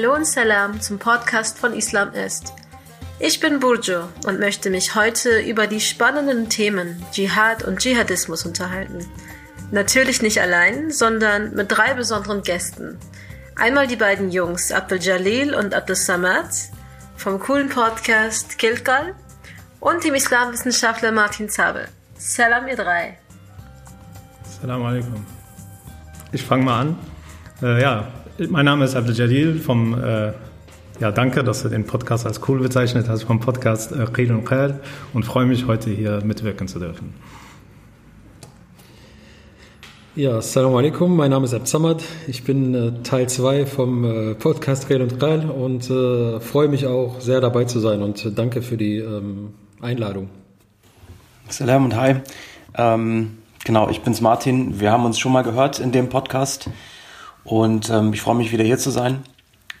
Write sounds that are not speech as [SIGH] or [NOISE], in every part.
Hallo und Salam zum Podcast von Islam ist. Ich bin Burjo und möchte mich heute über die spannenden Themen Dschihad und Dschihadismus unterhalten. Natürlich nicht allein, sondern mit drei besonderen Gästen. Einmal die beiden Jungs Abdul Jalil und Abdul Samad vom coolen Podcast Kilkal und dem Islamwissenschaftler Martin Zabel. Salam ihr drei. Salam alaikum. Ich fange mal an. Äh, ja, mein Name ist Abdel Jalil vom, äh, ja, danke, dass du den Podcast als cool bezeichnet hast, vom Podcast äh, Qil und Qal und freue mich, heute hier mitwirken zu dürfen. Ja, Assalamu alaikum, mein Name ist Absamad. Ich bin äh, Teil 2 vom äh, Podcast Qil und Qal und äh, freue mich auch sehr dabei zu sein und äh, danke für die ähm, Einladung. Salam und hi. Ähm, genau, ich bin's Martin. Wir haben uns schon mal gehört in dem Podcast. Und ähm, ich freue mich wieder hier zu sein.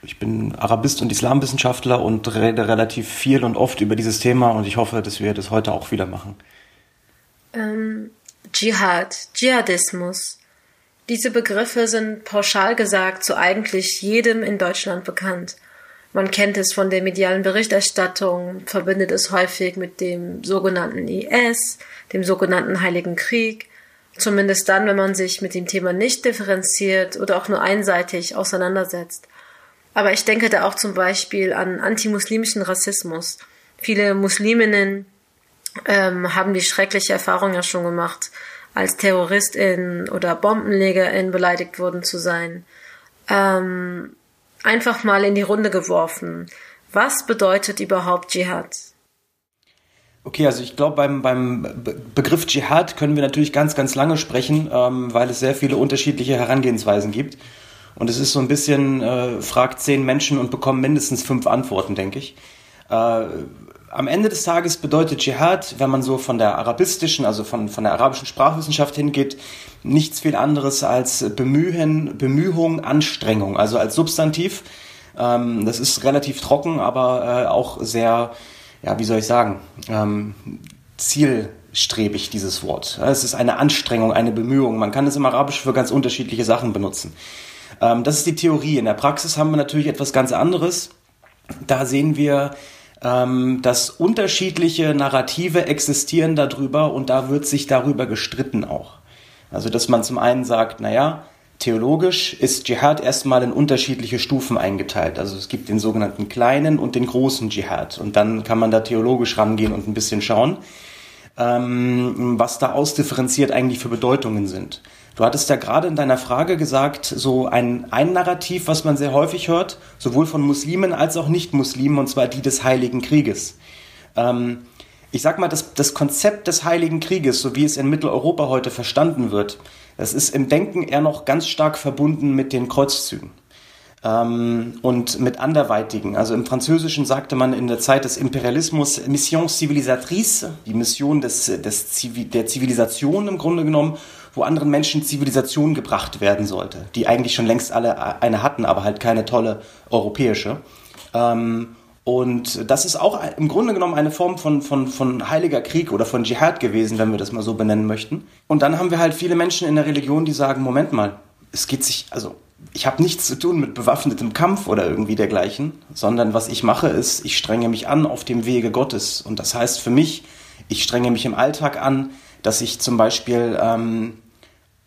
Ich bin Arabist und Islamwissenschaftler und rede relativ viel und oft über dieses Thema und ich hoffe, dass wir das heute auch wieder machen. Ähm, Dschihad, Dschihadismus. Diese Begriffe sind pauschal gesagt zu eigentlich jedem in Deutschland bekannt. Man kennt es von der medialen Berichterstattung, verbindet es häufig mit dem sogenannten IS, dem sogenannten Heiligen Krieg Zumindest dann, wenn man sich mit dem Thema nicht differenziert oder auch nur einseitig auseinandersetzt. Aber ich denke da auch zum Beispiel an antimuslimischen Rassismus. Viele Musliminnen ähm, haben die schreckliche Erfahrung ja schon gemacht, als Terroristin oder Bombenlegerin beleidigt worden zu sein. Ähm, einfach mal in die Runde geworfen. Was bedeutet überhaupt Dschihad? Okay, also ich glaube, beim, beim Begriff Dschihad können wir natürlich ganz, ganz lange sprechen, ähm, weil es sehr viele unterschiedliche Herangehensweisen gibt. Und es ist so ein bisschen, äh, fragt zehn Menschen und bekommt mindestens fünf Antworten, denke ich. Äh, am Ende des Tages bedeutet Dschihad, wenn man so von der arabistischen, also von, von der arabischen Sprachwissenschaft hingeht, nichts viel anderes als Bemühen, Bemühung, Anstrengung, also als Substantiv. Ähm, das ist relativ trocken, aber äh, auch sehr ja, wie soll ich sagen, ähm, zielstrebig, dieses Wort. Es ist eine Anstrengung, eine Bemühung. Man kann es im Arabisch für ganz unterschiedliche Sachen benutzen. Ähm, das ist die Theorie. In der Praxis haben wir natürlich etwas ganz anderes. Da sehen wir, ähm, dass unterschiedliche Narrative existieren darüber und da wird sich darüber gestritten auch. Also, dass man zum einen sagt, naja, Theologisch ist Dschihad erstmal in unterschiedliche Stufen eingeteilt. Also es gibt den sogenannten kleinen und den großen Dschihad. Und dann kann man da theologisch rangehen und ein bisschen schauen, ähm, was da ausdifferenziert eigentlich für Bedeutungen sind. Du hattest ja gerade in deiner Frage gesagt, so ein, ein Narrativ, was man sehr häufig hört, sowohl von Muslimen als auch Nicht-Muslimen, und zwar die des Heiligen Krieges. Ähm, ich sag mal, das, das Konzept des Heiligen Krieges, so wie es in Mitteleuropa heute verstanden wird, das ist im Denken eher noch ganz stark verbunden mit den Kreuzzügen ähm, und mit anderweitigen. Also im Französischen sagte man in der Zeit des Imperialismus Mission civilisatrice, die Mission des, des Zivi der Zivilisation im Grunde genommen, wo anderen Menschen Zivilisation gebracht werden sollte, die eigentlich schon längst alle eine hatten, aber halt keine tolle europäische. Ähm, und das ist auch im Grunde genommen eine Form von, von, von heiliger Krieg oder von Dschihad gewesen, wenn wir das mal so benennen möchten. Und dann haben wir halt viele Menschen in der Religion, die sagen, Moment mal, es geht sich, also ich habe nichts zu tun mit bewaffnetem Kampf oder irgendwie dergleichen, sondern was ich mache ist, ich strenge mich an auf dem Wege Gottes. Und das heißt für mich, ich strenge mich im Alltag an, dass ich zum Beispiel, ähm,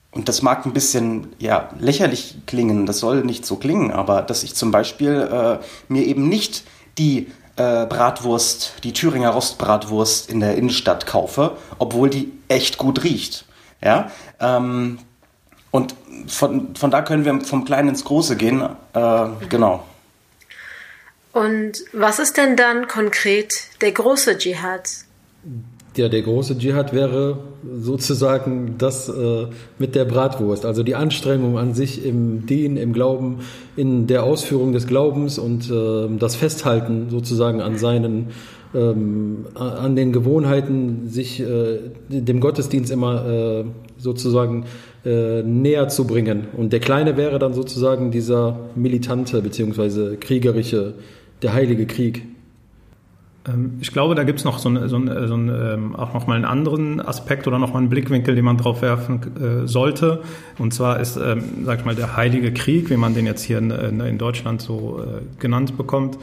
und das mag ein bisschen ja, lächerlich klingen, das soll nicht so klingen, aber dass ich zum Beispiel äh, mir eben nicht die äh, Bratwurst, die Thüringer Rostbratwurst in der Innenstadt kaufe, obwohl die echt gut riecht. Ja, ähm, und von, von da können wir vom Kleinen ins Große gehen. Äh, genau. Und was ist denn dann konkret der große Dschihad? Ja, der große Dschihad wäre sozusagen das äh, mit der Bratwurst, also die Anstrengung an sich im Dien, im Glauben, in der Ausführung des Glaubens und äh, das Festhalten sozusagen an seinen, ähm, an den Gewohnheiten, sich äh, dem Gottesdienst immer äh, sozusagen äh, näher zu bringen. Und der Kleine wäre dann sozusagen dieser militante beziehungsweise kriegerische, der heilige Krieg. Ähm, ich glaube, da gibt es noch so, eine, so, eine, so eine, ähm, auch noch mal einen anderen Aspekt oder noch mal einen Blickwinkel, den man drauf werfen äh, sollte. Und zwar ist, ähm, sag ich mal, der Heilige Krieg, wie man den jetzt hier in, in Deutschland so äh, genannt bekommt,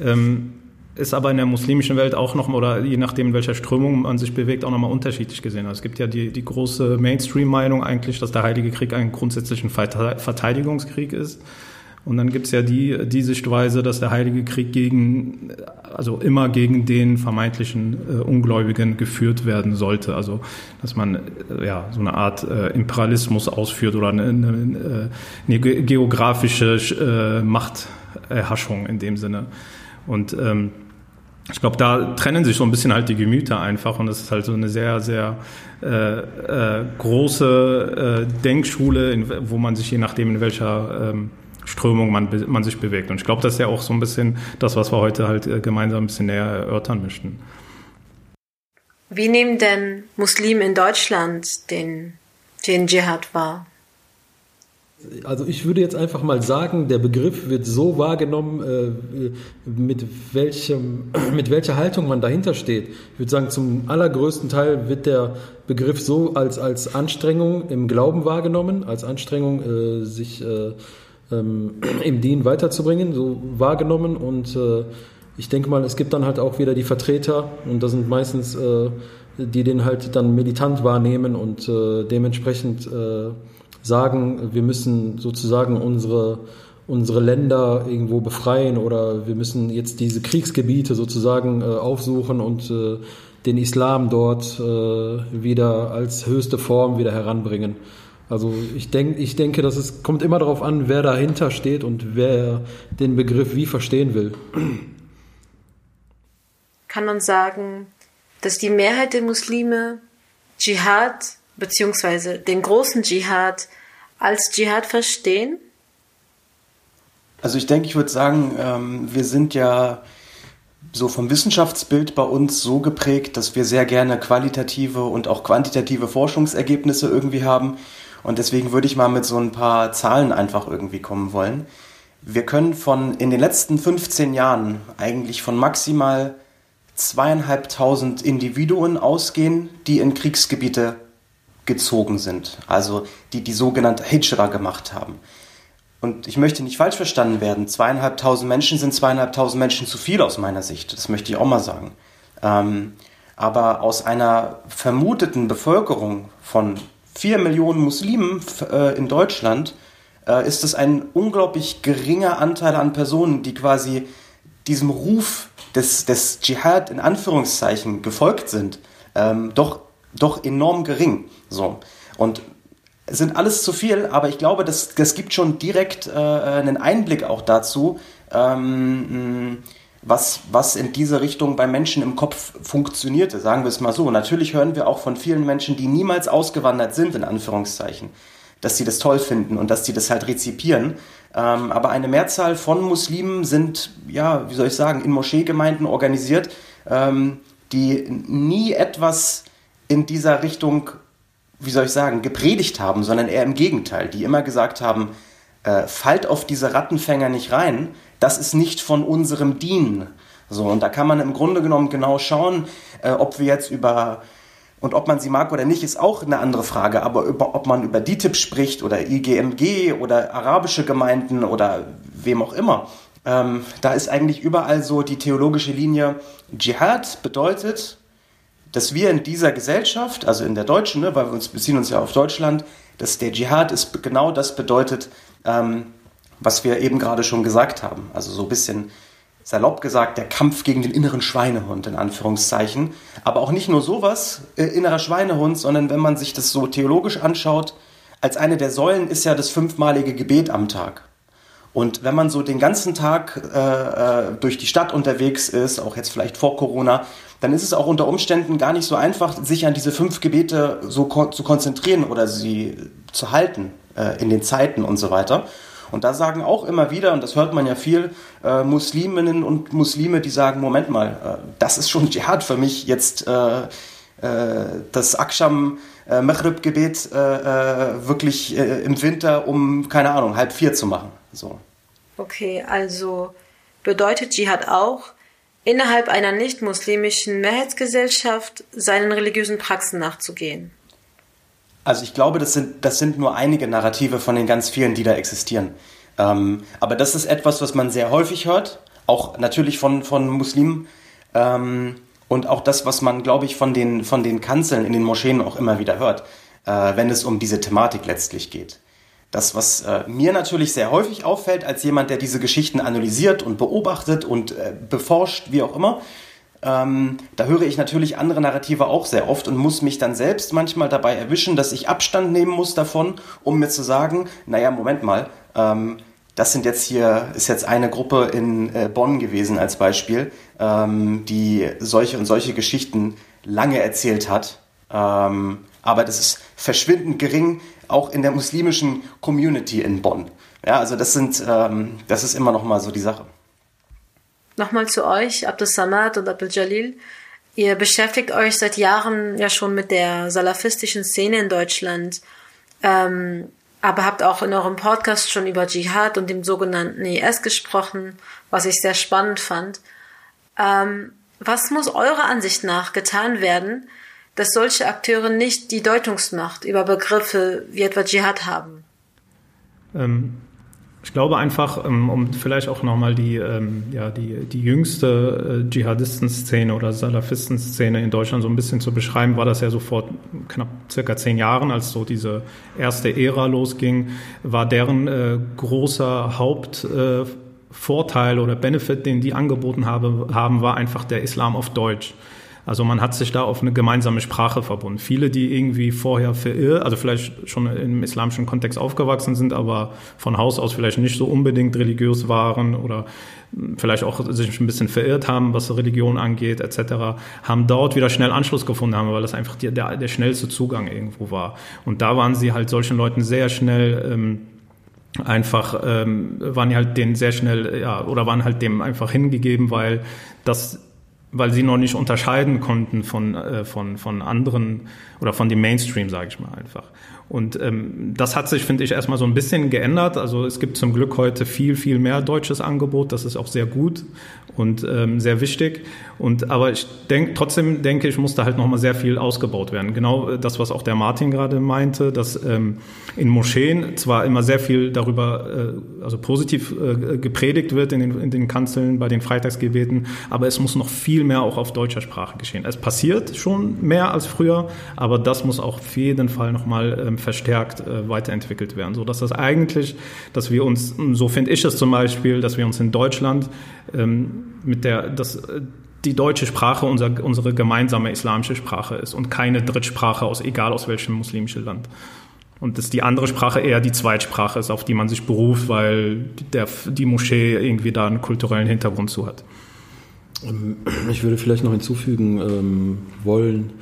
ähm, ist aber in der muslimischen Welt auch noch oder je nachdem, in welcher Strömung man sich bewegt, auch noch mal unterschiedlich gesehen. Also es gibt ja die, die große Mainstream-Meinung eigentlich, dass der Heilige Krieg ein grundsätzlich ein Verteidigungskrieg ist. Und dann gibt's ja die, die Sichtweise, dass der Heilige Krieg gegen, also immer gegen den vermeintlichen äh, Ungläubigen geführt werden sollte. Also dass man äh, ja so eine Art äh, Imperialismus ausführt oder eine, eine, eine geografische äh, Machterhaschung in dem Sinne. Und ähm, ich glaube, da trennen sich so ein bisschen halt die Gemüter einfach und das ist halt so eine sehr, sehr äh, äh, große äh, Denkschule, in, wo man sich je nachdem in welcher ähm, Strömung man, man sich bewegt. Und ich glaube, das ist ja auch so ein bisschen das, was wir heute halt äh, gemeinsam ein bisschen näher erörtern möchten. Wie nehmen denn Muslime in Deutschland den, den Dschihad wahr? Also ich würde jetzt einfach mal sagen, der Begriff wird so wahrgenommen, äh, mit, welchem, [CLEARS THROAT] mit welcher Haltung man dahinter steht. Ich würde sagen, zum allergrößten Teil wird der Begriff so als, als Anstrengung im Glauben wahrgenommen, als Anstrengung, äh, sich ähm, im Dien weiterzubringen, so wahrgenommen. Und äh, ich denke mal, es gibt dann halt auch wieder die Vertreter und das sind meistens äh, die den halt dann militant wahrnehmen und äh, dementsprechend äh, sagen, wir müssen sozusagen unsere unsere Länder irgendwo befreien oder wir müssen jetzt diese Kriegsgebiete sozusagen äh, aufsuchen und äh, den Islam dort wieder als höchste Form wieder heranbringen. Also ich, denk, ich denke, dass es kommt immer darauf an, wer dahinter steht und wer den Begriff wie verstehen will. Kann man sagen, dass die Mehrheit der Muslime Dschihad bzw. den großen Dschihad als Dschihad verstehen? Also ich denke, ich würde sagen, ähm, wir sind ja so vom Wissenschaftsbild bei uns so geprägt, dass wir sehr gerne qualitative und auch quantitative Forschungsergebnisse irgendwie haben. Und deswegen würde ich mal mit so ein paar Zahlen einfach irgendwie kommen wollen. Wir können von in den letzten 15 Jahren eigentlich von maximal zweieinhalbtausend Individuen ausgehen, die in Kriegsgebiete gezogen sind, also die die sogenannte Hijra gemacht haben. Und ich möchte nicht falsch verstanden werden, zweieinhalbtausend Menschen sind zweieinhalbtausend Menschen zu viel aus meiner Sicht, das möchte ich auch mal sagen. Ähm, aber aus einer vermuteten Bevölkerung von vier Millionen Muslimen äh, in Deutschland äh, ist es ein unglaublich geringer Anteil an Personen, die quasi diesem Ruf des, des Dschihad in Anführungszeichen gefolgt sind, ähm, doch, doch enorm gering. So. Und sind alles zu viel, aber ich glaube, das, das gibt schon direkt äh, einen Einblick auch dazu, ähm, was, was in diese Richtung bei Menschen im Kopf funktionierte, sagen wir es mal so. Natürlich hören wir auch von vielen Menschen, die niemals ausgewandert sind, in Anführungszeichen, dass sie das toll finden und dass sie das halt rezipieren. Ähm, aber eine Mehrzahl von Muslimen sind, ja, wie soll ich sagen, in Moscheegemeinden organisiert, ähm, die nie etwas in dieser Richtung, wie soll ich sagen, gepredigt haben, sondern eher im Gegenteil, die immer gesagt haben, äh, fallt auf diese Rattenfänger nicht rein, das ist nicht von unserem Dienen. So, und da kann man im Grunde genommen genau schauen, äh, ob wir jetzt über, und ob man sie mag oder nicht, ist auch eine andere Frage, aber über, ob man über DITIB spricht oder IGMG oder arabische Gemeinden oder wem auch immer. Ähm, da ist eigentlich überall so die theologische Linie, Dschihad bedeutet, dass wir in dieser Gesellschaft, also in der deutschen, ne, weil wir uns beziehen uns ja auf Deutschland, dass der Dschihad ist genau das bedeutet, ähm, was wir eben gerade schon gesagt haben. Also so ein bisschen salopp gesagt, der Kampf gegen den inneren Schweinehund in Anführungszeichen. Aber auch nicht nur sowas, äh, innerer Schweinehund, sondern wenn man sich das so theologisch anschaut, als eine der Säulen ist ja das fünfmalige Gebet am Tag. Und wenn man so den ganzen Tag äh, äh durch die Stadt unterwegs ist, auch jetzt vielleicht vor Corona, dann ist es auch unter Umständen gar nicht so einfach, sich an diese fünf Gebete so kon zu konzentrieren oder sie zu halten äh, in den Zeiten und so weiter. Und da sagen auch immer wieder, und das hört man ja viel, äh, Musliminnen und Muslime, die sagen, Moment mal, äh, das ist schon Dschihad für mich, jetzt äh, äh das Aksham äh, Maghrib-Gebet äh, wirklich im Winter um, keine Ahnung, halb vier zu machen. So. Okay, also bedeutet Dschihad auch, innerhalb einer nicht-muslimischen Mehrheitsgesellschaft seinen religiösen Praxen nachzugehen? Also ich glaube, das sind, das sind nur einige Narrative von den ganz vielen, die da existieren. Ähm, aber das ist etwas, was man sehr häufig hört, auch natürlich von, von Muslimen. Ähm, und auch das, was man, glaube ich, von den, von den Kanzeln in den Moscheen auch immer wieder hört, äh, wenn es um diese Thematik letztlich geht. Das, was äh, mir natürlich sehr häufig auffällt, als jemand, der diese Geschichten analysiert und beobachtet und äh, beforscht, wie auch immer, ähm, da höre ich natürlich andere Narrative auch sehr oft und muss mich dann selbst manchmal dabei erwischen, dass ich Abstand nehmen muss davon, um mir zu sagen, naja, Moment mal, ähm, das sind jetzt hier, ist jetzt eine Gruppe in äh, Bonn gewesen als Beispiel, ähm, die solche und solche Geschichten lange erzählt hat. Ähm, aber das ist verschwindend gering, auch in der muslimischen Community in Bonn. Ja, also das sind, ähm, das ist immer noch mal so die Sache. Nochmal zu euch, Abdul Samad und Abdul Jalil. Ihr beschäftigt euch seit Jahren ja schon mit der salafistischen Szene in Deutschland, ähm, aber habt auch in eurem Podcast schon über Dschihad und dem sogenannten IS gesprochen, was ich sehr spannend fand. Ähm, was muss eurer Ansicht nach getan werden, dass solche Akteure nicht die Deutungsmacht über Begriffe wie etwa Dschihad haben? Ähm, ich glaube einfach, ähm, um vielleicht auch nochmal die, ähm, ja, die, die jüngste äh, Dschihadisten-Szene oder Salafisten-Szene in Deutschland so ein bisschen zu beschreiben, war das ja so vor knapp circa zehn Jahren, als so diese erste Ära losging, war deren äh, großer Hauptvorteil äh, oder Benefit, den die angeboten habe, haben, war einfach der Islam auf Deutsch. Also man hat sich da auf eine gemeinsame Sprache verbunden. Viele, die irgendwie vorher verirrt, also vielleicht schon im islamischen Kontext aufgewachsen sind, aber von Haus aus vielleicht nicht so unbedingt religiös waren oder vielleicht auch sich ein bisschen verirrt haben, was Religion angeht, etc., haben dort wieder schnell Anschluss gefunden haben, weil das einfach die, der, der schnellste Zugang irgendwo war. Und da waren sie halt solchen Leuten sehr schnell ähm, einfach ähm, waren halt denen sehr schnell ja oder waren halt dem einfach hingegeben, weil das weil sie noch nicht unterscheiden konnten von, äh, von, von anderen oder von dem Mainstream, sage ich mal einfach. Und ähm, das hat sich, finde ich, erstmal so ein bisschen geändert. Also es gibt zum Glück heute viel, viel mehr deutsches Angebot. Das ist auch sehr gut und ähm, sehr wichtig. Und aber ich denke, trotzdem denke ich, muss da halt nochmal sehr viel ausgebaut werden. Genau äh, das, was auch der Martin gerade meinte, dass ähm, in Moscheen zwar immer sehr viel darüber, äh, also positiv äh, gepredigt wird in den, in den Kanzeln bei den Freitagsgebeten, aber es muss noch viel mehr auch auf deutscher Sprache geschehen. Es passiert schon mehr als früher, aber das muss auch auf jeden Fall nochmal ähm, verstärkt äh, weiterentwickelt werden, so dass das eigentlich, dass wir uns, so finde ich es zum Beispiel, dass wir uns in Deutschland ähm, mit der, dass äh, die deutsche Sprache unser, unsere gemeinsame islamische Sprache ist und keine Drittsprache aus egal aus welchem muslimischen Land. Und dass die andere Sprache eher die Zweitsprache ist, auf die man sich beruft, weil der, die Moschee irgendwie da einen kulturellen Hintergrund zu hat. Ähm, ich würde vielleicht noch hinzufügen ähm, wollen,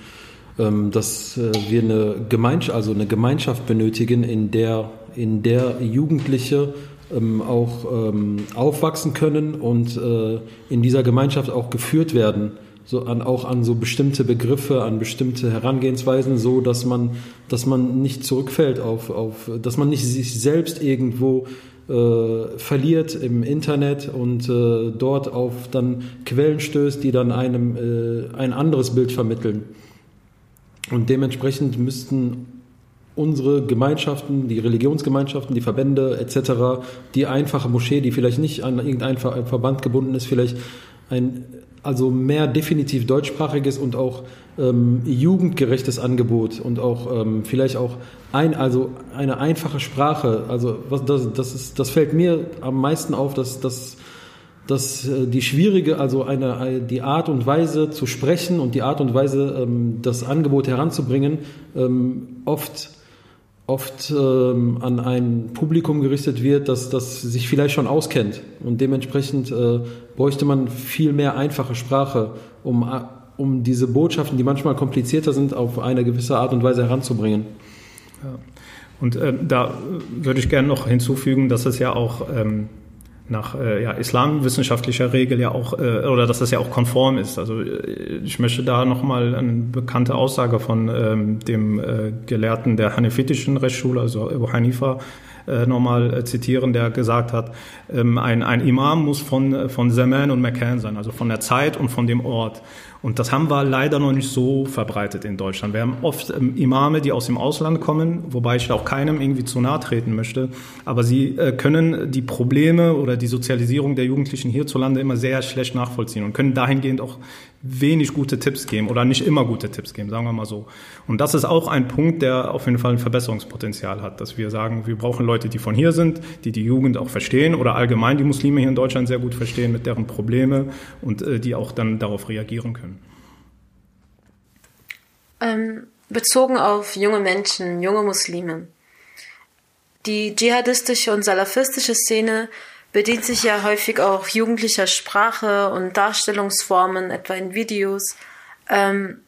dass äh, wir eine Gemeinschaft, also eine Gemeinschaft benötigen, in der, in der Jugendliche ähm, auch ähm, aufwachsen können und äh, in dieser Gemeinschaft auch geführt werden, so an, auch an so bestimmte Begriffe, an bestimmte Herangehensweisen, so dass man, dass man nicht zurückfällt auf, auf, dass man nicht sich selbst irgendwo äh, verliert im Internet und äh, dort auf dann Quellen stößt, die dann einem äh, ein anderes Bild vermitteln. Und dementsprechend müssten unsere Gemeinschaften, die Religionsgemeinschaften, die Verbände etc., die einfache Moschee, die vielleicht nicht an irgendein Verband gebunden ist, vielleicht ein also mehr definitiv deutschsprachiges und auch ähm, jugendgerechtes Angebot und auch ähm, vielleicht auch ein also eine einfache Sprache. Also was das das ist das fällt mir am meisten auf, dass dass dass äh, die schwierige, also eine, die Art und Weise zu sprechen und die Art und Weise, ähm, das Angebot heranzubringen, ähm, oft, oft ähm, an ein Publikum gerichtet wird, das, das sich vielleicht schon auskennt. Und dementsprechend äh, bräuchte man viel mehr einfache Sprache, um, äh, um diese Botschaften, die manchmal komplizierter sind, auf eine gewisse Art und Weise heranzubringen. Ja. Und äh, da würde ich gerne noch hinzufügen, dass es ja auch ähm, nach äh, ja, islamwissenschaftlicher Regel ja auch, äh, oder dass das ja auch konform ist. Also äh, ich möchte da nochmal eine bekannte Aussage von ähm, dem äh, Gelehrten der hanefitischen Rechtsschule, also Abu Hanifa, äh, nochmal äh, zitieren, der gesagt hat, ähm, ein, ein Imam muss von, von Zaman und McCann sein, also von der Zeit und von dem Ort. Und das haben wir leider noch nicht so verbreitet in Deutschland. Wir haben oft ähm, Imame, die aus dem Ausland kommen, wobei ich auch keinem irgendwie zu nahe treten möchte. Aber sie äh, können die Probleme oder die Sozialisierung der Jugendlichen hierzulande immer sehr schlecht nachvollziehen und können dahingehend auch wenig gute Tipps geben oder nicht immer gute Tipps geben, sagen wir mal so. Und das ist auch ein Punkt, der auf jeden Fall ein Verbesserungspotenzial hat, dass wir sagen, wir brauchen Leute, die von hier sind, die die Jugend auch verstehen oder allgemein die Muslime hier in Deutschland sehr gut verstehen mit deren Probleme und äh, die auch dann darauf reagieren können. Ähm, bezogen auf junge Menschen, junge Muslime. Die dschihadistische und salafistische Szene bedient sich ja häufig auch jugendlicher Sprache und Darstellungsformen, etwa in Videos. Ähm,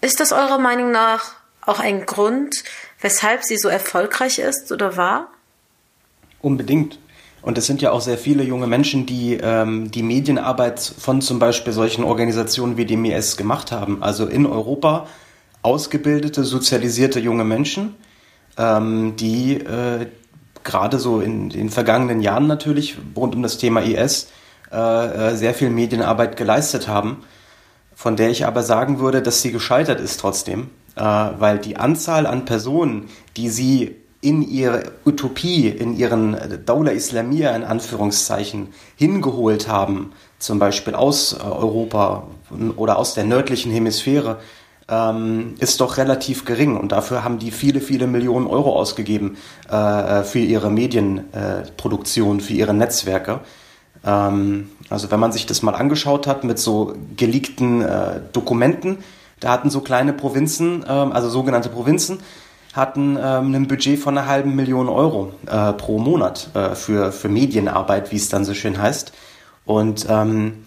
ist das eurer Meinung nach auch ein Grund, weshalb sie so erfolgreich ist oder war? Unbedingt. Und es sind ja auch sehr viele junge Menschen, die ähm, die Medienarbeit von zum Beispiel solchen Organisationen wie dem IS gemacht haben. Also in Europa ausgebildete, sozialisierte junge Menschen, ähm, die äh, gerade so in den vergangenen Jahren natürlich rund um das Thema IS äh, äh, sehr viel Medienarbeit geleistet haben, von der ich aber sagen würde, dass sie gescheitert ist trotzdem, äh, weil die Anzahl an Personen, die sie in ihre Utopie, in ihren Daula Islamia in Anführungszeichen hingeholt haben, zum Beispiel aus äh, Europa oder aus der nördlichen Hemisphäre, ähm, ist doch relativ gering und dafür haben die viele, viele Millionen Euro ausgegeben äh, für ihre Medienproduktion, äh, für ihre Netzwerke. Ähm, also wenn man sich das mal angeschaut hat mit so geleakten äh, Dokumenten, da hatten so kleine Provinzen, ähm, also sogenannte Provinzen, hatten ähm, ein Budget von einer halben Million Euro äh, pro Monat äh, für, für Medienarbeit, wie es dann so schön heißt. Und ähm,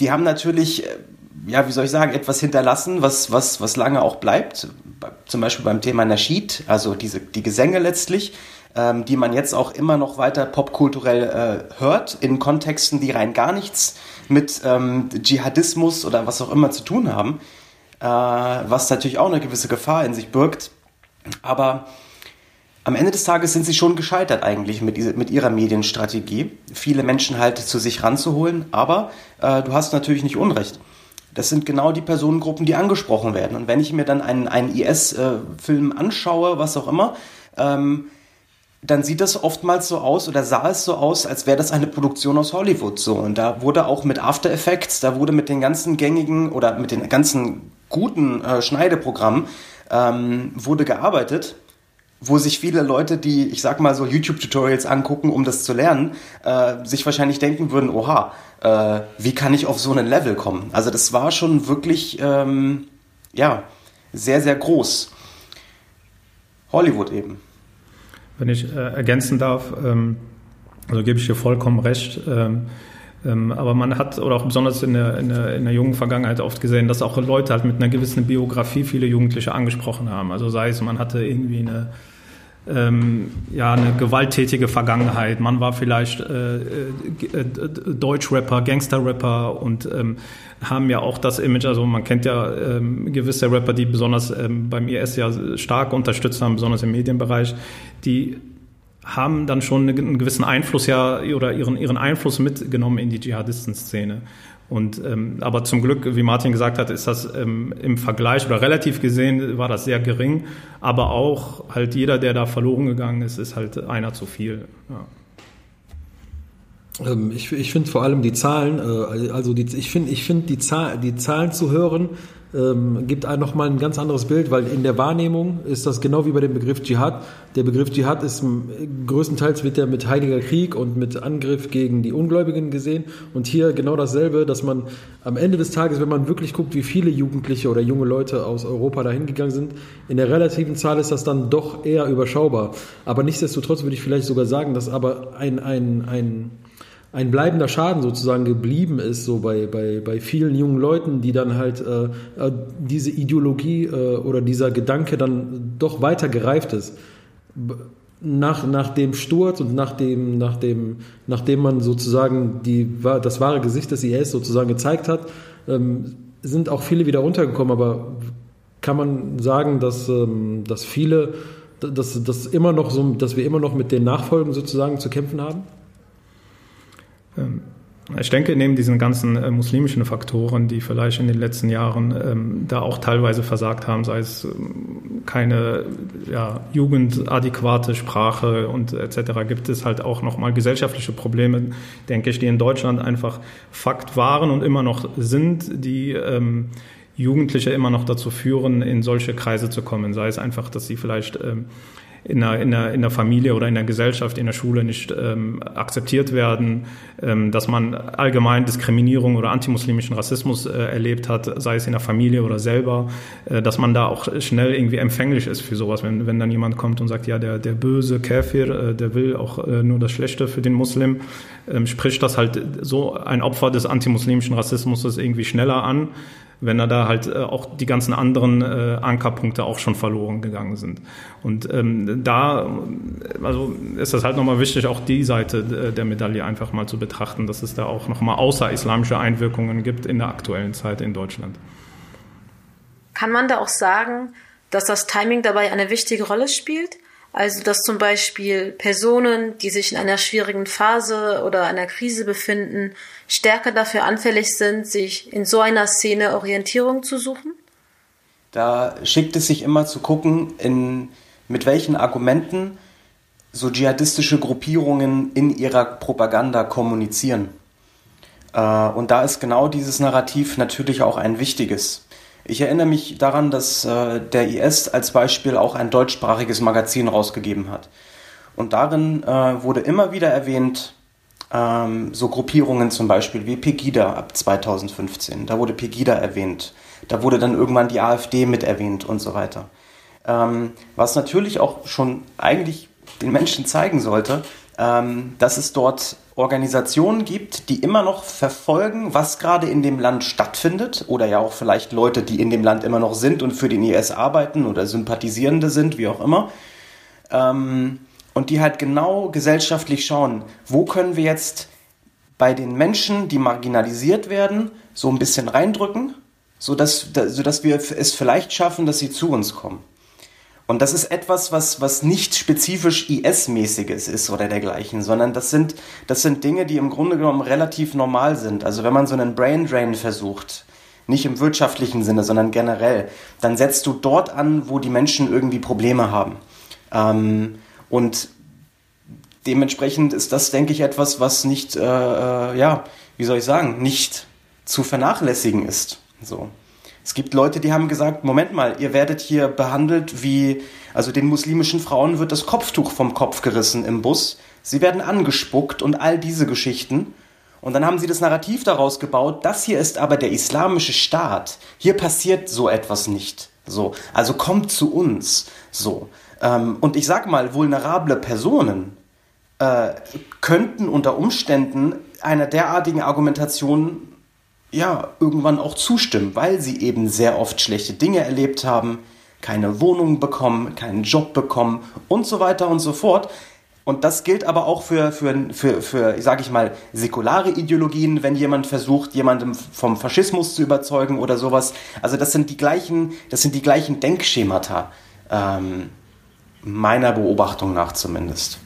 die haben natürlich äh, ja, wie soll ich sagen, etwas hinterlassen, was, was, was lange auch bleibt. Zum Beispiel beim Thema Nasheed, also diese, die Gesänge letztlich, ähm, die man jetzt auch immer noch weiter popkulturell äh, hört, in Kontexten, die rein gar nichts mit ähm, Dschihadismus oder was auch immer zu tun haben, äh, was natürlich auch eine gewisse Gefahr in sich birgt. Aber am Ende des Tages sind sie schon gescheitert eigentlich mit, mit ihrer Medienstrategie, viele Menschen halt zu sich ranzuholen. Aber äh, du hast natürlich nicht Unrecht das sind genau die Personengruppen, die angesprochen werden. Und wenn ich mir dann einen, einen IS-Film anschaue, was auch immer, ähm, dann sieht das oftmals so aus oder sah es so aus, als wäre das eine Produktion aus Hollywood so. Und da wurde auch mit After Effects, da wurde mit den ganzen gängigen oder mit den ganzen guten äh, Schneideprogrammen ähm, wurde gearbeitet wo sich viele Leute, die, ich sag mal so YouTube-Tutorials angucken, um das zu lernen, äh, sich wahrscheinlich denken würden, oha, äh, wie kann ich auf so einen Level kommen? Also das war schon wirklich, ähm, ja, sehr, sehr groß. Hollywood eben. Wenn ich äh, ergänzen darf, ähm, also gebe ich dir vollkommen recht. Ähm, ähm, aber man hat, oder auch besonders in der, in, der, in der jungen Vergangenheit oft gesehen, dass auch Leute halt mit einer gewissen Biografie viele Jugendliche angesprochen haben. Also sei es, man hatte irgendwie eine ähm, ja, eine gewalttätige Vergangenheit. Man war vielleicht äh, äh, Deutschrapper, Gangsterrapper und ähm, haben ja auch das Image, also man kennt ja ähm, gewisse Rapper, die besonders ähm, beim IS ja stark unterstützt haben, besonders im Medienbereich, die haben dann schon einen gewissen Einfluss ja oder ihren, ihren Einfluss mitgenommen in die Dschihadisten-Szene. Und, ähm, aber zum Glück, wie Martin gesagt hat, ist das ähm, im Vergleich oder relativ gesehen war das sehr gering. Aber auch halt jeder, der da verloren gegangen ist, ist halt einer zu viel. Ja. Ähm, ich ich finde vor allem die Zahlen, äh, also die, ich finde ich find die, Zahl, die Zahlen zu hören, ähm, gibt einem nochmal ein ganz anderes Bild, weil in der Wahrnehmung ist das genau wie bei dem Begriff Dschihad. Der Begriff Dschihad ist größtenteils wird der mit Heiliger Krieg und mit Angriff gegen die Ungläubigen gesehen. Und hier genau dasselbe, dass man am Ende des Tages, wenn man wirklich guckt, wie viele Jugendliche oder junge Leute aus Europa dahin gegangen sind, in der relativen Zahl ist das dann doch eher überschaubar. Aber nichtsdestotrotz würde ich vielleicht sogar sagen, dass aber ein, ein, ein ein bleibender Schaden sozusagen geblieben ist, so bei, bei, bei vielen jungen Leuten, die dann halt äh, äh, diese Ideologie äh, oder dieser Gedanke dann doch weiter gereift ist. Nach, nach dem Sturz und nach dem, nach dem, nachdem man sozusagen die, das wahre Gesicht des IS sozusagen gezeigt hat, ähm, sind auch viele wieder runtergekommen, aber kann man sagen, dass, ähm, dass viele dass, dass, immer noch so, dass wir immer noch mit den Nachfolgen sozusagen zu kämpfen haben? Ähm, ich denke, neben diesen ganzen äh, muslimischen Faktoren, die vielleicht in den letzten Jahren ähm, da auch teilweise versagt haben, sei es ähm, keine ja, jugendadäquate Sprache und etc., gibt es halt auch nochmal gesellschaftliche Probleme, denke ich, die in Deutschland einfach Fakt waren und immer noch sind, die Jugendliche immer noch dazu führen, in solche Kreise zu kommen. Sei es einfach, dass sie vielleicht ähm, in der, in, der, in der Familie oder in der Gesellschaft, in der Schule nicht ähm, akzeptiert werden, ähm, dass man allgemein Diskriminierung oder antimuslimischen Rassismus äh, erlebt hat, sei es in der Familie oder selber, äh, dass man da auch schnell irgendwie empfänglich ist für sowas, wenn, wenn dann jemand kommt und sagt, ja, der, der böse Käfir, äh, der will auch äh, nur das Schlechte für den Muslim, ähm, spricht das halt so ein Opfer des antimuslimischen Rassismus irgendwie schneller an wenn er da halt äh, auch die ganzen anderen äh, Ankerpunkte auch schon verloren gegangen sind. Und ähm, da also ist das halt nochmal wichtig, auch die Seite äh, der Medaille einfach mal zu betrachten, dass es da auch nochmal außerislamische Einwirkungen gibt in der aktuellen Zeit in Deutschland. Kann man da auch sagen, dass das Timing dabei eine wichtige Rolle spielt? Also, dass zum Beispiel Personen, die sich in einer schwierigen Phase oder einer Krise befinden, stärker dafür anfällig sind, sich in so einer Szene Orientierung zu suchen? Da schickt es sich immer zu gucken, in, mit welchen Argumenten so dschihadistische Gruppierungen in ihrer Propaganda kommunizieren. Äh, und da ist genau dieses Narrativ natürlich auch ein wichtiges. Ich erinnere mich daran, dass äh, der IS als Beispiel auch ein deutschsprachiges Magazin rausgegeben hat. Und darin äh, wurde immer wieder erwähnt, ähm, so Gruppierungen zum Beispiel wie Pegida ab 2015. Da wurde Pegida erwähnt. Da wurde dann irgendwann die AfD mit erwähnt und so weiter. Ähm, was natürlich auch schon eigentlich den Menschen zeigen sollte, ähm, dass es dort Organisationen gibt, die immer noch verfolgen, was gerade in dem Land stattfindet oder ja auch vielleicht Leute, die in dem Land immer noch sind und für den IS arbeiten oder Sympathisierende sind, wie auch immer. Ähm, und die halt genau gesellschaftlich schauen, wo können wir jetzt bei den Menschen, die marginalisiert werden, so ein bisschen reindrücken, sodass, sodass wir es vielleicht schaffen, dass sie zu uns kommen. Und das ist etwas, was, was nicht spezifisch IS-mäßiges ist oder dergleichen, sondern das sind, das sind Dinge, die im Grunde genommen relativ normal sind. Also wenn man so einen Brain Drain versucht, nicht im wirtschaftlichen Sinne, sondern generell, dann setzt du dort an, wo die Menschen irgendwie Probleme haben. Ähm, und dementsprechend ist das, denke ich, etwas, was nicht, äh, äh, ja, wie soll ich sagen, nicht zu vernachlässigen ist. So. Es gibt Leute, die haben gesagt, Moment mal, ihr werdet hier behandelt wie, also den muslimischen Frauen wird das Kopftuch vom Kopf gerissen im Bus, sie werden angespuckt und all diese Geschichten. Und dann haben sie das Narrativ daraus gebaut, das hier ist aber der islamische Staat. Hier passiert so etwas nicht. So, also kommt zu uns. So. Ähm, und ich sag mal, vulnerable Personen äh, könnten unter Umständen einer derartigen Argumentation ja, irgendwann auch zustimmen, weil sie eben sehr oft schlechte Dinge erlebt haben, keine Wohnung bekommen, keinen Job bekommen und so weiter und so fort. Und das gilt aber auch für, für, für, für sage ich mal, säkulare Ideologien, wenn jemand versucht, jemandem vom Faschismus zu überzeugen oder sowas. Also das sind die gleichen, das sind die gleichen Denkschemata, ähm, meiner Beobachtung nach zumindest.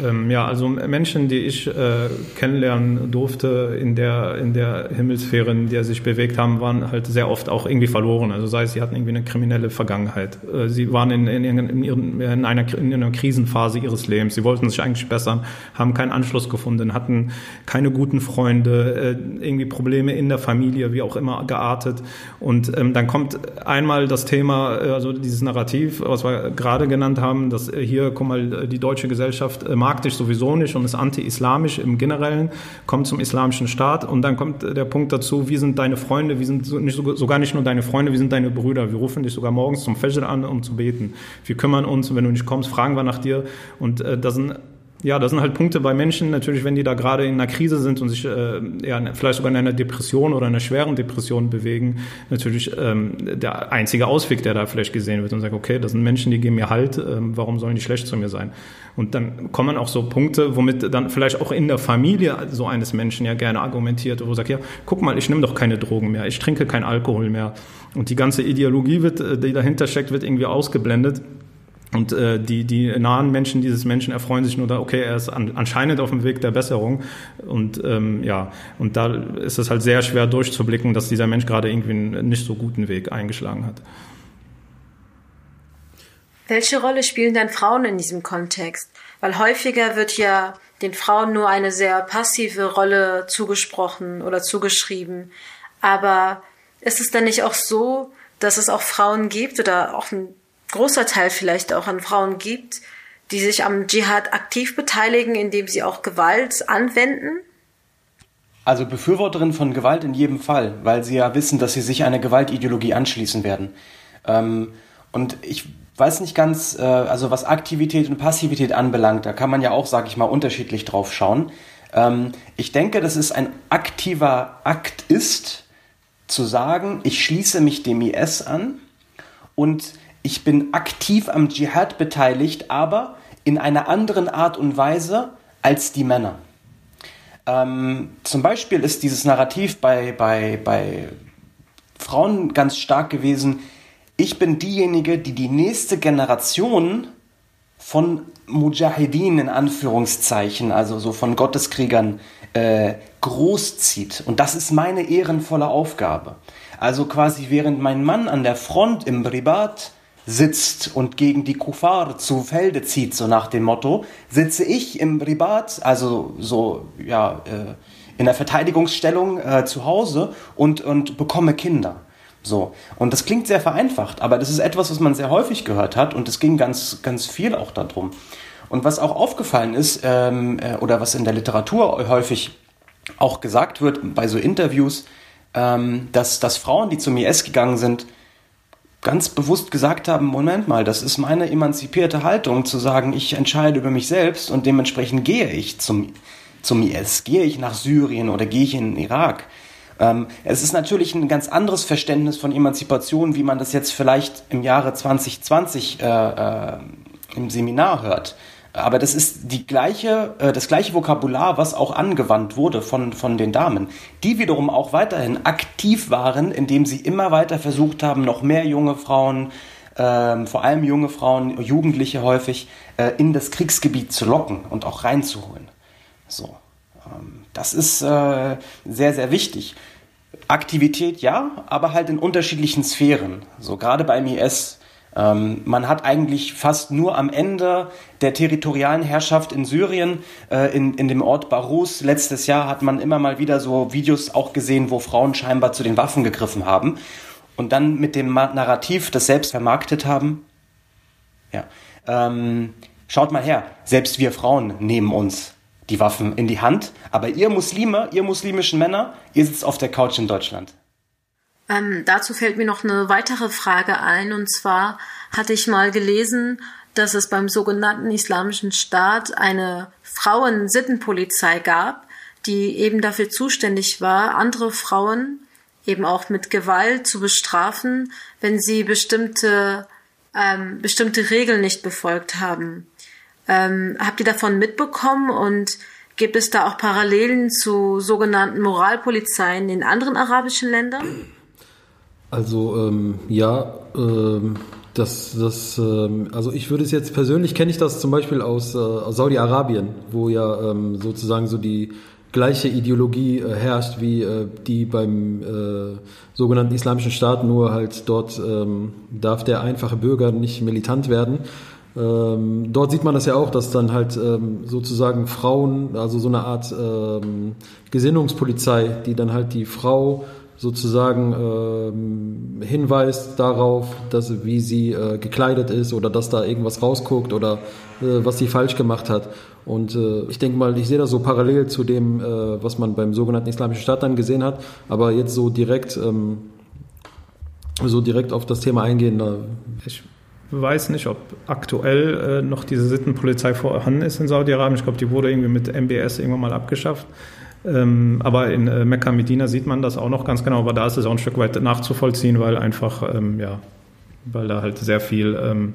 Ähm, ja, also Menschen, die ich äh, kennenlernen durfte in der, in der Himmelsphäre, in der sie sich bewegt haben, waren halt sehr oft auch irgendwie verloren. Also sei es, sie hatten irgendwie eine kriminelle Vergangenheit. Äh, sie waren in, in, in, ihren, in, einer, in einer Krisenphase ihres Lebens. Sie wollten sich eigentlich bessern, haben keinen Anschluss gefunden, hatten keine guten Freunde, äh, irgendwie Probleme in der Familie, wie auch immer geartet. Und ähm, dann kommt einmal das Thema, äh, also dieses Narrativ, was wir gerade genannt haben, dass äh, hier, guck mal, die deutsche Gesellschaft äh, mag dich sowieso nicht und ist anti-islamisch im Generellen, kommt zum islamischen Staat. Und dann kommt der Punkt dazu, wie sind deine Freunde, wie sind nicht, sogar nicht nur deine Freunde, wie sind deine Brüder, wir rufen dich sogar morgens zum Fajr an, um zu beten. Wir kümmern uns, wenn du nicht kommst, fragen wir nach dir. Und äh, das sind ja, das sind halt Punkte bei Menschen, natürlich, wenn die da gerade in einer Krise sind und sich äh, ja, vielleicht sogar in einer Depression oder einer schweren Depression bewegen, natürlich ähm, der einzige Ausweg, der da vielleicht gesehen wird und sagt, okay, das sind Menschen, die geben mir Halt, ähm, warum sollen die schlecht zu mir sein? Und dann kommen auch so Punkte, womit dann vielleicht auch in der Familie so eines Menschen ja gerne argumentiert, wo sagt, ja, guck mal, ich nehme doch keine Drogen mehr, ich trinke kein Alkohol mehr. Und die ganze Ideologie, wird, äh, die dahinter steckt, wird irgendwie ausgeblendet Und äh, die, die nahen Menschen dieses Menschen erfreuen sich nur da, okay, er ist an, anscheinend auf dem Weg der Besserung. Und ähm, ja, und da ist es halt sehr schwer durchzublicken, dass dieser Mensch gerade irgendwie einen nicht so guten Weg eingeschlagen hat. Welche Rolle spielen denn Frauen in diesem Kontext? Weil häufiger wird ja den Frauen nur eine sehr passive Rolle zugesprochen oder zugeschrieben. Aber ist es denn nicht auch so, dass es auch Frauen gibt oder auch ein großer Teil vielleicht auch an Frauen gibt, die sich am Dschihad aktiv beteiligen, indem sie auch Gewalt anwenden? Also Befürworterin von Gewalt in jedem Fall, weil sie ja wissen, dass sie sich einer Gewaltideologie anschließen werden. Ähm, und ich weiß nicht ganz, äh, also was Aktivität und Passivität anbelangt, da kann man ja auch, sag ich mal, unterschiedlich drauf schauen. Ähm, ich denke, dass es ein aktiver Akt ist, zu sagen, ich schließe mich dem IS an und ich bin aktiv am Dschihad beteiligt, aber in einer anderen Art und Weise als die Männer. Ähm, zum Beispiel ist dieses Narrativ bei, bei, bei Frauen ganz stark gewesen, ich bin diejenige, die die nächste Generation von Mujahideen in Anführungszeichen, also so von Gotteskriegern, äh, großzieht. Und das ist meine ehrenvolle Aufgabe. Also quasi während mein Mann an der Front im Ribat sitzt und gegen die Kufar zu Felde zieht, so nach dem Motto, sitze ich im Ribat, also so, ja, äh, in der Verteidigungsstellung äh, zu Hause und, und bekomme Kinder. So. Und das klingt sehr vereinfacht, aber das ist etwas, was man sehr häufig gehört hat und es ging ganz, ganz viel auch darum. Und was auch aufgefallen ist, ähm, äh, oder was in der Literatur häufig auch gesagt wird bei so Interviews, ähm, dass, dass Frauen, die zum IS gegangen sind, ganz bewusst gesagt haben, Moment mal, das ist meine emanzipierte Haltung, zu sagen, ich entscheide über mich selbst und dementsprechend gehe ich zum, zum IS, gehe ich nach Syrien oder gehe ich in den Irak. Ähm, es ist natürlich ein ganz anderes Verständnis von Emanzipation, wie man das jetzt vielleicht im Jahre 2020 äh, äh, im Seminar hört. Aber das ist die gleiche, äh, das gleiche Vokabular, was auch angewandt wurde von, von den Damen, die wiederum auch weiterhin aktiv waren, indem sie immer weiter versucht haben, noch mehr junge Frauen, ähm, vor allem junge Frauen, Jugendliche häufig, äh, in das Kriegsgebiet zu locken und auch reinzuholen. So, ähm, das ist äh, sehr, sehr wichtig. Aktivität ja, aber halt in unterschiedlichen Sphären. So gerade beim IS ähm, man hat eigentlich fast nur am Ende der territorialen Herrschaft in Syrien, äh, in, in dem Ort Barus, letztes Jahr hat man immer mal wieder so Videos auch gesehen, wo Frauen scheinbar zu den Waffen gegriffen haben und dann mit dem Narrativ das selbst vermarktet haben. Ja. Ähm, schaut mal her, selbst wir Frauen nehmen uns die Waffen in die Hand, aber ihr Muslime, ihr muslimischen Männer, ihr sitzt auf der Couch in Deutschland. Ähm, dazu fällt mir noch eine weitere Frage ein, und zwar hatte ich mal gelesen, dass es beim sogenannten Islamischen Staat eine Frauensittenpolizei gab, die eben dafür zuständig war, andere Frauen eben auch mit Gewalt zu bestrafen, wenn sie bestimmte ähm, bestimmte Regeln nicht befolgt haben. Ähm, habt ihr davon mitbekommen und gibt es da auch Parallelen zu sogenannten Moralpolizeien in anderen arabischen Ländern? Also ähm, ja, ähm, das, das, ähm, also ich würde es jetzt persönlich kenne ich das zum Beispiel aus, äh, Saudi-Arabien, wo ja ähm, sozusagen so die gleiche Ideologie äh, herrscht wie äh, die beim äh, sogenannten Islamischen Staat, nur halt dort ähm, darf der einfache Bürger nicht militant werden. Ähm, dort sieht man das ja auch, dass dann halt ähm, sozusagen Frauen, also so eine Art ähm, Gesinnungspolizei, die dann halt die Frau sozusagen ähm, hinweist darauf, dass wie sie äh, gekleidet ist oder dass da irgendwas rausguckt oder äh, was sie falsch gemacht hat. Und äh, ich denke mal, ich sehe das so parallel zu dem, äh, was man beim sogenannten Islamischen Staat dann gesehen hat, aber jetzt so direkt ähm, so direkt auf das Thema eingehen. Ich weiß nicht, ob aktuell äh, noch diese Sittenpolizei vorhanden ist in Saudi-Arabien. Ich glaube, die wurde irgendwie mit MBS irgendwann mal abgeschafft. Ähm, aber in äh, Mekka Medina sieht man das auch noch ganz genau, aber da ist es auch ein Stück weit nachzuvollziehen, weil einfach, ähm, ja, weil da halt sehr viel ähm,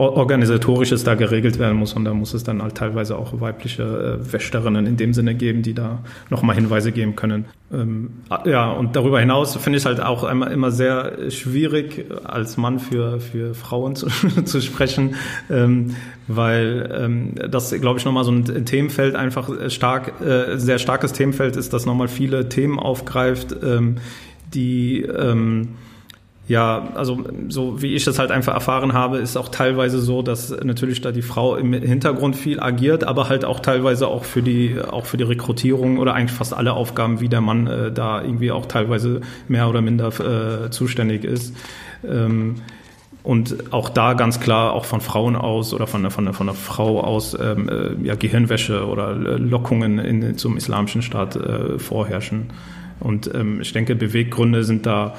organisatorisches da geregelt werden muss und da muss es dann halt teilweise auch weibliche äh, Wäscherinnen in dem Sinne geben, die da nochmal Hinweise geben können. Ähm, ja, und darüber hinaus finde ich es halt auch immer, immer sehr schwierig, als Mann für, für Frauen [LAUGHS] zu, zu sprechen, ähm, weil ähm, das, glaube ich, nochmal so ein Themenfeld einfach stark, äh, sehr starkes Themenfeld ist, das nochmal viele Themen aufgreift, ähm, die ähm, ja, also so wie ich das halt einfach erfahren habe, ist auch teilweise so, dass natürlich da die Frau im Hintergrund viel agiert, aber halt auch teilweise auch für die auch für die Rekrutierung oder eigentlich fast alle Aufgaben wie der Mann äh, da irgendwie auch teilweise mehr oder minder äh, zuständig ist. Ähm, und auch da ganz klar auch von Frauen aus oder von, von, von einer Frau aus ähm, äh, ja, Gehirnwäsche oder Lockungen in, zum islamischen Staat äh, vorherrschen. Und ähm, ich denke, Beweggründe sind da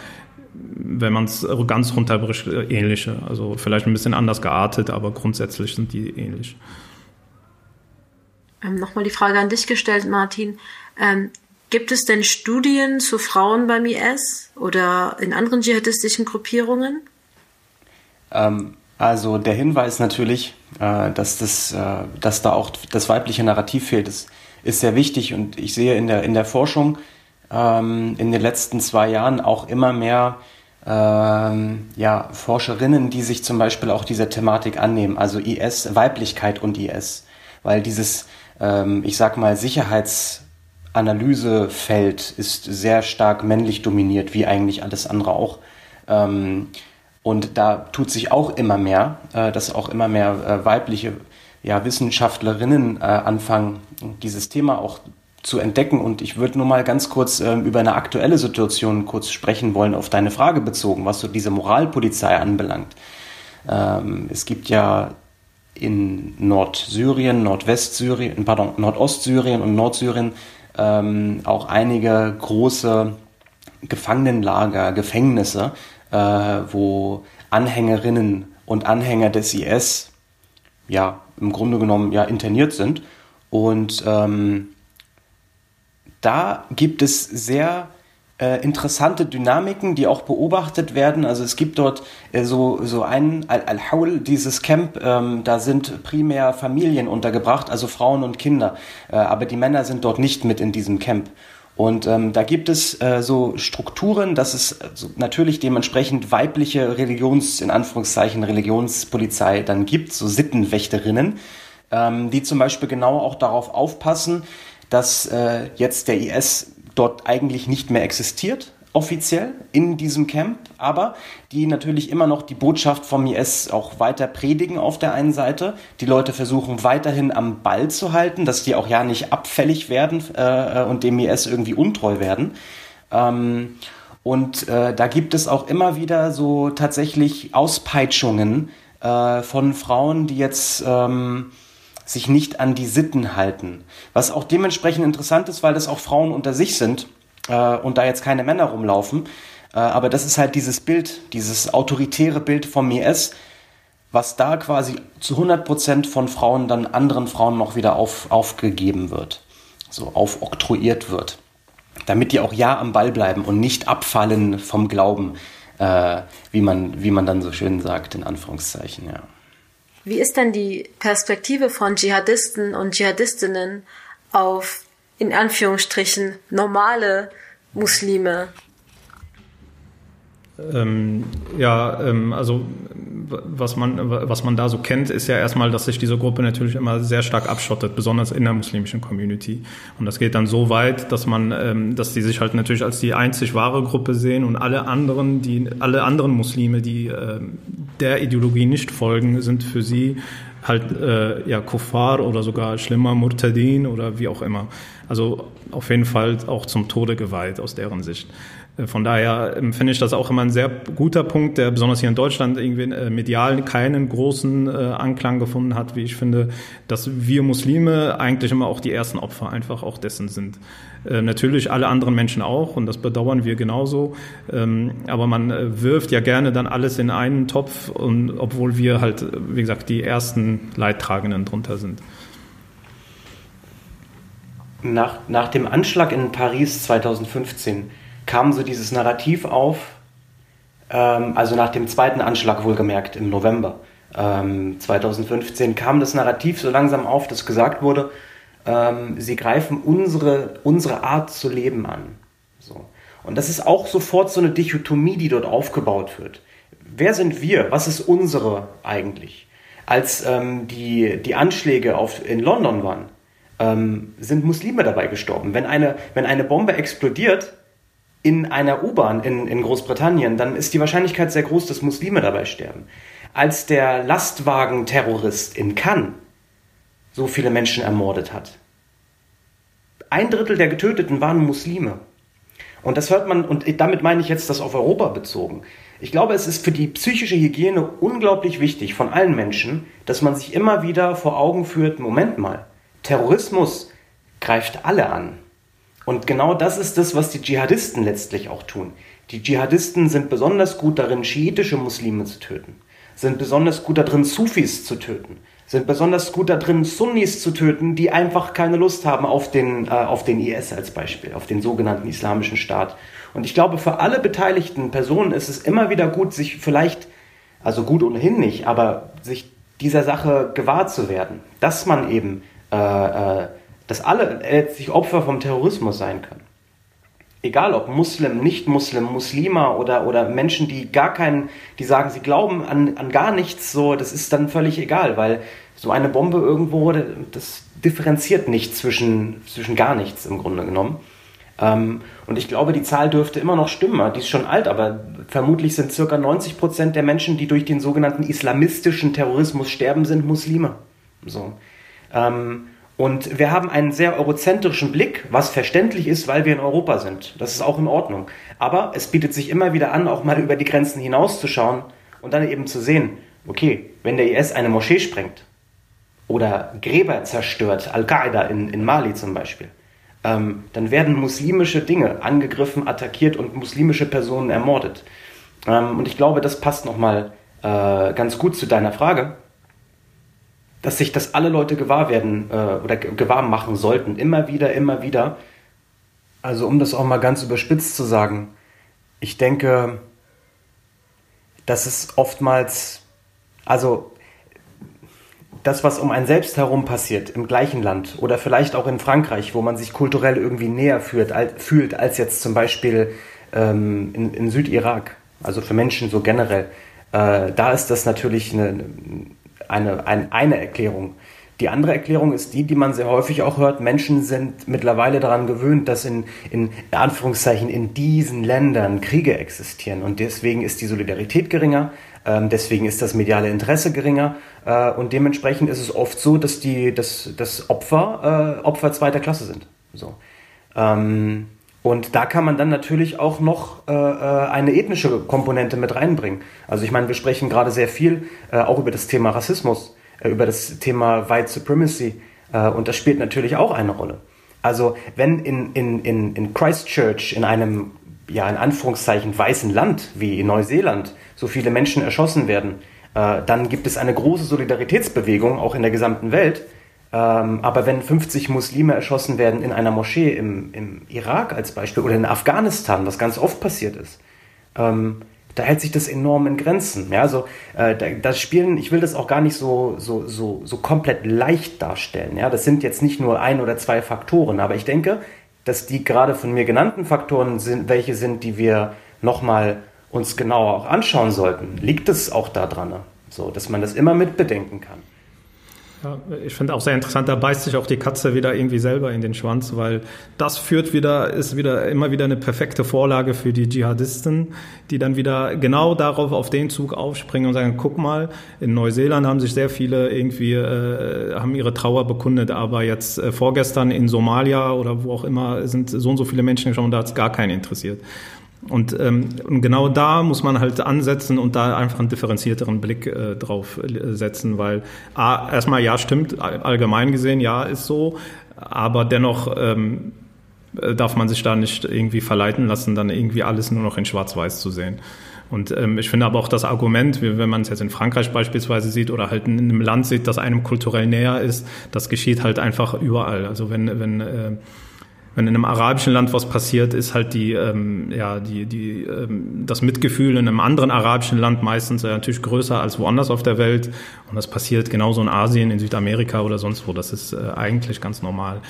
wenn man es ganz runterbricht, äh, ähnliche. Also vielleicht ein bisschen anders geartet, aber grundsätzlich sind die ähnlich. Ähm, Nochmal die Frage an dich gestellt, Martin. Ähm, gibt es denn Studien zu Frauen beim IS oder in anderen dschihadistischen Gruppierungen? Ähm, also der Hinweis natürlich, äh, dass, das, äh, dass da auch das weibliche Narrativ fehlt, ist, ist sehr wichtig und ich sehe in der, in der Forschung ähm, in den letzten zwei Jahren auch immer mehr ähm, ja, Forscherinnen, die sich zum Beispiel auch dieser Thematik annehmen, also IS, Weiblichkeit und IS, weil dieses, ähm, ich sag mal, Sicherheitsanalysefeld ist sehr stark männlich dominiert, wie eigentlich alles andere auch. Ähm, und da tut sich auch immer mehr, äh, dass auch immer mehr äh, weibliche ja, Wissenschaftlerinnen äh, anfangen, dieses Thema auch zu entdecken. Und ich würde nur mal ganz kurz äh, über eine aktuelle Situation kurz sprechen wollen, auf deine Frage bezogen, was so diese Moralpolizei anbelangt. Ähm, es gibt ja in Nordsyrien, Nordwestsyrien, pardon, Nordostsyrien und Nordsyrien ähm, auch einige große Gefangenenlager, Gefängnisse, äh, wo Anhängerinnen und Anhänger des IS ja im Grunde genommen ja interniert sind und ähm, da gibt es sehr äh, interessante Dynamiken, die auch beobachtet werden. Also es gibt dort äh, so, so ein Al-Haul, dieses Camp, ähm, da sind primär Familien untergebracht, also Frauen und Kinder. Äh, aber die Männer sind dort nicht mit in diesem Camp. Und ähm, da gibt es äh, so Strukturen, dass es also natürlich dementsprechend weibliche Religions, in Anführungszeichen Religionspolizei dann gibt, so Sittenwächterinnen, ähm, die zum Beispiel genau auch darauf aufpassen, dass äh, jetzt der IS dort eigentlich nicht mehr existiert, offiziell in diesem Camp, aber die natürlich immer noch die Botschaft vom IS auch weiter predigen auf der einen Seite. Die Leute versuchen weiterhin am Ball zu halten, dass die auch ja nicht abfällig werden äh, und dem IS irgendwie untreu werden. Ähm, und äh, da gibt es auch immer wieder so tatsächlich Auspeitschungen äh, von Frauen, die jetzt ähm, sich nicht an die Sitten halten. Was auch dementsprechend interessant ist, weil das auch Frauen unter sich sind äh, und da jetzt keine Männer rumlaufen. Äh, aber das ist halt dieses Bild, dieses autoritäre Bild vom IS, was da quasi zu 100% von Frauen dann anderen Frauen noch wieder auf, aufgegeben wird, so aufoktroyiert wird. Damit die auch ja am Ball bleiben und nicht abfallen vom Glauben, äh, wie, man, wie man dann so schön sagt, in Anführungszeichen, ja. Wie ist denn die Perspektive von Dschihadisten und Dschihadistinnen auf, in Anführungsstrichen, normale Muslime? Ähm, ja, ähm, also was man, was man da so kennt, ist ja erstmal, dass sich diese Gruppe natürlich immer sehr stark abschottet, besonders in der muslimischen Community. Und das geht dann so weit, dass man, ähm, dass die sich halt natürlich als die einzig wahre Gruppe sehen und alle anderen, die, alle anderen Muslime, die äh, der Ideologie nicht folgen, sind für sie halt äh, ja Kuffar oder sogar schlimmer Murtadin oder wie auch immer. Also auf jeden Fall auch zum Tode geweiht aus deren Sicht. Äh, von daher ähm, finde ich das auch immer ein sehr guter Punkt, der besonders hier in Deutschland irgendwie äh, medial keinen großen äh, Anklang gefunden hat, wie ich finde, dass wir Muslime eigentlich immer auch die ersten Opfer einfach auch dessen sind. Natürlich alle anderen Menschen auch und das bedauern wir genauso, ähm, aber man wirft ja gerne dann alles in einen Topf, und, obwohl wir halt, wie gesagt, die ersten Leidtragenden drunter sind. Nach, nach dem Anschlag in Paris 2015 kam so dieses Narrativ auf, ähm, also nach dem zweiten Anschlag wohlgemerkt im November, ähm, 2015 kam das Narrativ so langsam auf, dass gesagt wurde, ähm, sie greifen unsere, unsere Art zu leben an. So. Und das ist auch sofort so eine Dichotomie, die dort aufgebaut wird. Wer sind wir? Was ist unsere eigentlich? Als ähm, die, die Anschläge auf, in London waren, ähm, sind Muslime dabei gestorben. Wenn eine, wenn eine Bombe explodiert in einer U-Bahn in, in Großbritannien, dann ist die Wahrscheinlichkeit sehr groß, dass Muslime dabei sterben. Als der Lastwagenterrorist in Cannes so viele Menschen ermordet hat. Ein Drittel der Getöteten waren Muslime. Und das hört man, und damit meine ich jetzt das auf Europa bezogen. Ich glaube, es ist für die psychische Hygiene unglaublich wichtig von allen Menschen, dass man sich immer wieder vor Augen führt, Moment mal, Terrorismus greift alle an. Und genau das ist das, was die Dschihadisten letztlich auch tun. Die Dschihadisten sind besonders gut darin, schiitische Muslime zu töten, sind besonders gut darin, Sufis zu töten, sind besonders gut darin, Sunnis zu töten, die einfach keine Lust haben auf den, äh, auf den IS als Beispiel, auf den sogenannten Islamischen Staat. Und ich glaube, für alle beteiligten Personen ist es immer wieder gut, sich vielleicht, also gut ohnehin nicht, aber sich dieser Sache gewahr zu werden, dass man eben, äh, äh, dass alle letztlich Opfer vom Terrorismus sein können egal ob Muslim, Nicht-Muslim, Muslima oder, oder Menschen, die gar keinen, die sagen, sie glauben an, an gar nichts, so, das ist dann völlig egal, weil so eine Bombe irgendwo, das differenziert nicht zwischen, zwischen gar nichts im Grunde genommen. Ähm, und ich glaube, die Zahl dürfte immer noch stimmen. Die ist schon alt, aber vermutlich sind circa 90 Prozent der Menschen, die durch den sogenannten islamistischen Terrorismus sterben, sind Muslime. So. Ähm, und wir haben einen sehr eurozentrischen Blick, was verständlich ist, weil wir in Europa sind. Das ist auch in Ordnung. Aber es bietet sich immer wieder an, auch mal über die Grenzen hinauszuschauen und dann eben zu sehen, okay, wenn der IS eine Moschee sprengt oder Gräber zerstört, Al-Qaida in, in Mali zum Beispiel, ähm, dann werden muslimische Dinge angegriffen, attackiert und muslimische Personen ermordet. Ähm, und ich glaube, das passt nochmal äh, ganz gut zu deiner Frage dass sich das alle Leute gewahr werden äh, oder gewahr machen sollten, immer wieder, immer wieder. Also um das auch mal ganz überspitzt zu sagen, ich denke, dass es oftmals, also das, was um einen selbst herum passiert, im gleichen Land oder vielleicht auch in Frankreich, wo man sich kulturell irgendwie näher fühlt, als, fühlt als jetzt zum Beispiel ähm, in, in Südirak, also für Menschen so generell, äh, da ist das natürlich eine, eine, ein, eine Erklärung. Die andere Erklärung ist die, die man sehr häufig auch hört. Menschen sind mittlerweile daran gewöhnt, dass in, in Anführungszeichen in diesen Ländern Kriege existieren. Und deswegen ist die Solidarität geringer, ähm, deswegen ist das mediale Interesse geringer. Äh, und dementsprechend ist es oft so, dass die dass, dass Opfer äh, Opfer zweiter Klasse sind. So. Ähm, und da kann man dann natürlich auch noch äh, äh, eine ethnische Komponente mit reinbringen. Also ich meine, wir sprechen gerade sehr viel äh, auch über das Thema Rassismus, äh, über das Thema White Supremacy äh, und das spielt natürlich auch eine Rolle. Also wenn in, in, in, in Christchurch, in einem ja in Anführungszeichen weißen Land wie in Neuseeland, so viele Menschen erschossen werden, äh, dann gibt es eine große Solidaritätsbewegung auch in der gesamten Welt ähm, aber wenn 50 Muslime erschossen werden in einer Moschee im, im Irak als Beispiel oder in Afghanistan, was ganz oft passiert ist, ähm, da hält sich das enorm in Grenzen. Ja, also äh, das Spielen, ich will das auch gar nicht so, so, so, so komplett leicht darstellen. Ja, das sind jetzt nicht nur ein oder zwei Faktoren, aber ich denke, dass die gerade von mir genannten Faktoren sind, welche sind, die wir nochmal uns genauer auch anschauen sollten. Liegt es auch daran, so, dass man das immer mitbedenken kann. Ja, ich finde auch sehr interessant, da beißt sich auch die Katze wieder irgendwie selber in den Schwanz, weil das führt wieder, ist wieder immer wieder eine perfekte Vorlage für die Dschihadisten, die dann wieder genau darauf auf den Zug aufspringen und sagen, guck mal, in Neuseeland haben sich sehr viele irgendwie, äh, haben ihre Trauer bekundet, aber jetzt äh, vorgestern in Somalia oder wo auch immer sind so und so viele Menschen gestorben, da hat es gar keinen interessiert. Und, ähm, und genau da muss man halt ansetzen und da einfach einen differenzierteren Blick äh, drauf äh, setzen, weil A, erstmal ja stimmt, allgemein gesehen ja ist so, aber dennoch ähm, äh, darf man sich da nicht irgendwie verleiten lassen, dann irgendwie alles nur noch in Schwarz-Weiß zu sehen. Und ähm, ich finde aber auch das Argument, wenn man es jetzt in Frankreich beispielsweise sieht oder halt in einem Land sieht, das einem kulturell näher ist, das geschieht halt einfach überall. Also wenn, wenn äh, wenn in einem arabischen Land was passiert, ist halt die, ähm, ja, die, die, ähm, das Mitgefühl in einem anderen arabischen Land meistens äh, natürlich größer als woanders auf der Welt. Und das passiert genauso in Asien, in Südamerika oder sonst wo. Das ist äh, eigentlich ganz normal.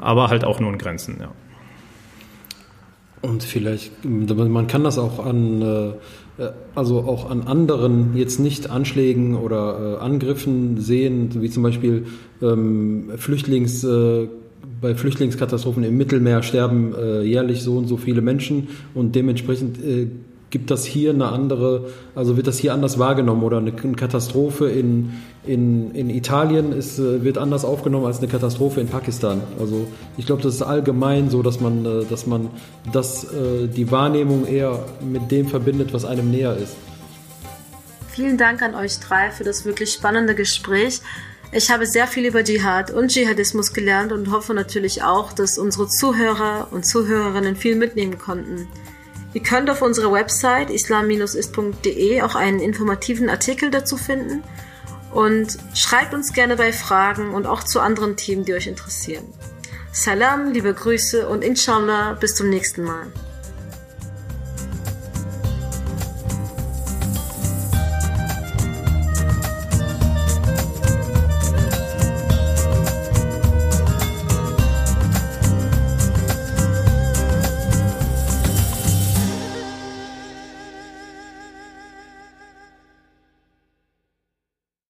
Aber halt auch nur in Grenzen, ja. Und vielleicht, man kann das auch an, äh, also auch an anderen jetzt nicht Anschlägen oder äh, Angriffen sehen, wie zum Beispiel ähm, Flüchtlings äh, bei Flüchtlingskatastrophen im Mittelmeer sterben äh, jährlich so und so viele Menschen und dementsprechend äh, gibt das hier eine andere, also wird das hier anders wahrgenommen oder eine, Katastrophe in, in, in Italien ist, äh, wird anders aufgenommen als eine Katastrophe in Pakistan. Also ich glaube, das ist allgemein so, dass man, äh, dass man das, äh, die Wahrnehmung eher mit dem verbindet, was einem näher ist. Vielen Dank an euch drei für das wirklich spannende Gespräch. Ich habe sehr viel über Dschihad und Dschihadismus gelernt und hoffe natürlich auch, dass unsere Zuhörer und Zuhörerinnen viel mitnehmen konnten. Ihr könnt auf unserer Website islam-ist.de auch einen informativen Artikel dazu finden und schreibt uns gerne bei Fragen und auch zu anderen Themen, die euch interessieren. Salam, liebe Grüße und inshallah bis zum nächsten Mal.